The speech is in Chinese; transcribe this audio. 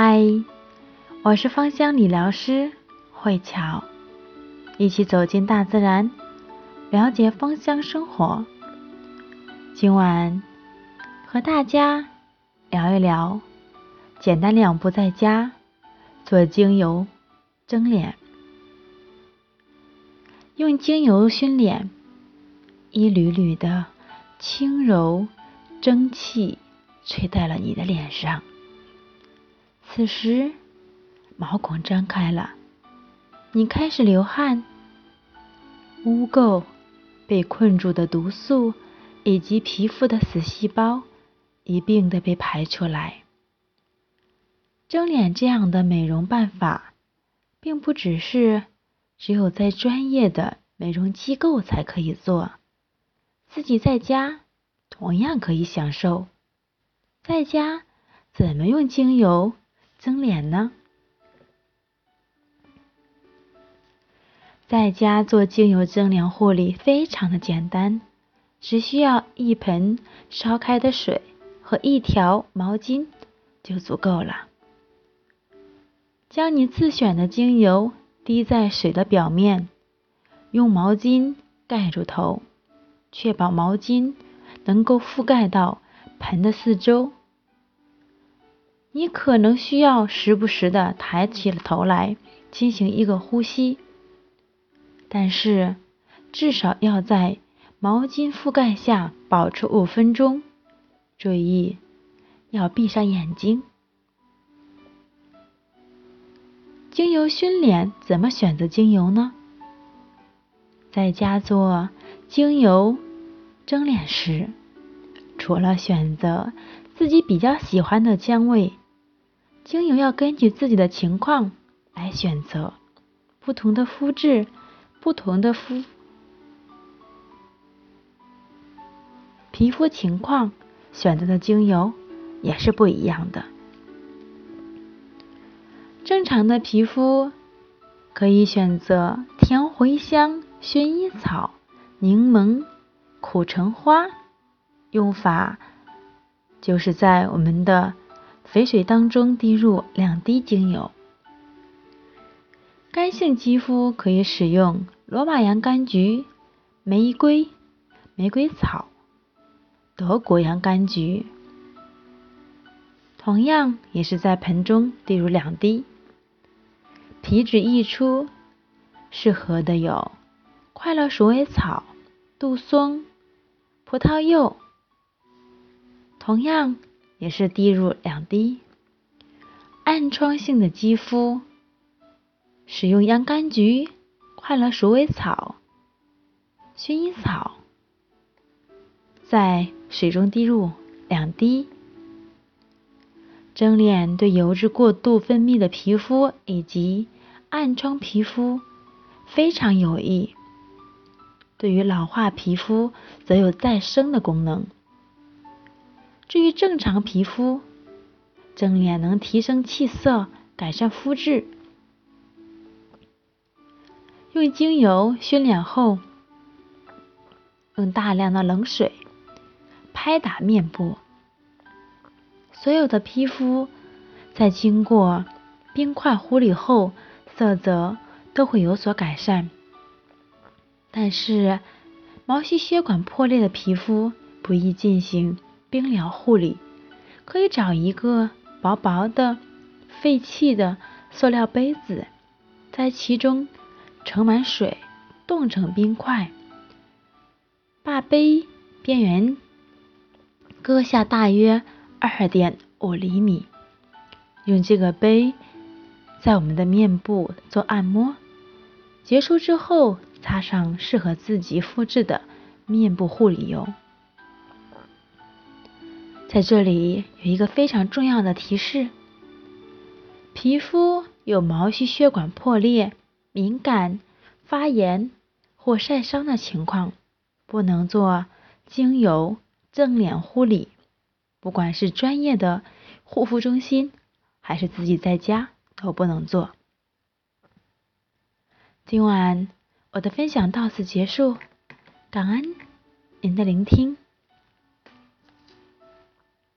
嗨，我是芳香理疗师慧乔，一起走进大自然，了解芳香生活。今晚和大家聊一聊，简单两步在家做精油蒸脸。用精油熏脸，一缕缕的轻柔蒸汽吹在了你的脸上。此时，毛孔张开了，你开始流汗，污垢、被困住的毒素以及皮肤的死细胞一并的被排出来。蒸脸这样的美容办法，并不只是。只有在专业的美容机构才可以做，自己在家同样可以享受。在家怎么用精油蒸脸呢？在家做精油蒸脸护理非常的简单，只需要一盆烧开的水和一条毛巾就足够了。将你自选的精油。滴在水的表面，用毛巾盖住头，确保毛巾能够覆盖到盆的四周。你可能需要时不时的抬起了头来进行一个呼吸，但是至少要在毛巾覆盖下保持五分钟。注意，要闭上眼睛。精油熏脸怎么选择精油呢？在家做精油蒸脸时，除了选择自己比较喜欢的香味，精油要根据自己的情况来选择。不同的肤质、不同的肤皮肤情况，选择的精油也是不一样的。正常的皮肤可以选择甜茴香、薰衣草、柠檬、苦橙花。用法就是在我们的肥水当中滴入两滴精油。干性肌肤可以使用罗马洋甘菊、玫瑰、玫瑰草、德国洋甘菊。同样也是在盆中滴入两滴。皮脂溢出，适合的有快乐鼠尾草、杜松、葡萄柚，同样也是滴入两滴。暗疮性的肌肤，使用洋甘菊、快乐鼠尾草、薰衣草，在水中滴入两滴。蒸脸对油脂过度分泌的皮肤以及暗疮皮肤非常有益，对于老化皮肤则有再生的功能。至于正常皮肤，蒸脸能提升气色，改善肤质。用精油熏脸后，用大量的冷水拍打面部，所有的皮肤在经过冰块护理后。色泽都会有所改善，但是毛细血管破裂的皮肤不宜进行冰疗护理，可以找一个薄薄的废弃的塑料杯子，在其中盛满水，冻成冰块，把杯边缘割下大约二点五厘米，用这个杯。在我们的面部做按摩，结束之后擦上适合自己肤质的面部护理油。在这里有一个非常重要的提示：皮肤有毛细血管破裂、敏感、发炎或晒伤的情况，不能做精油正脸护理。不管是专业的护肤中心，还是自己在家。都不能做。今晚我的分享到此结束，感恩您的聆听。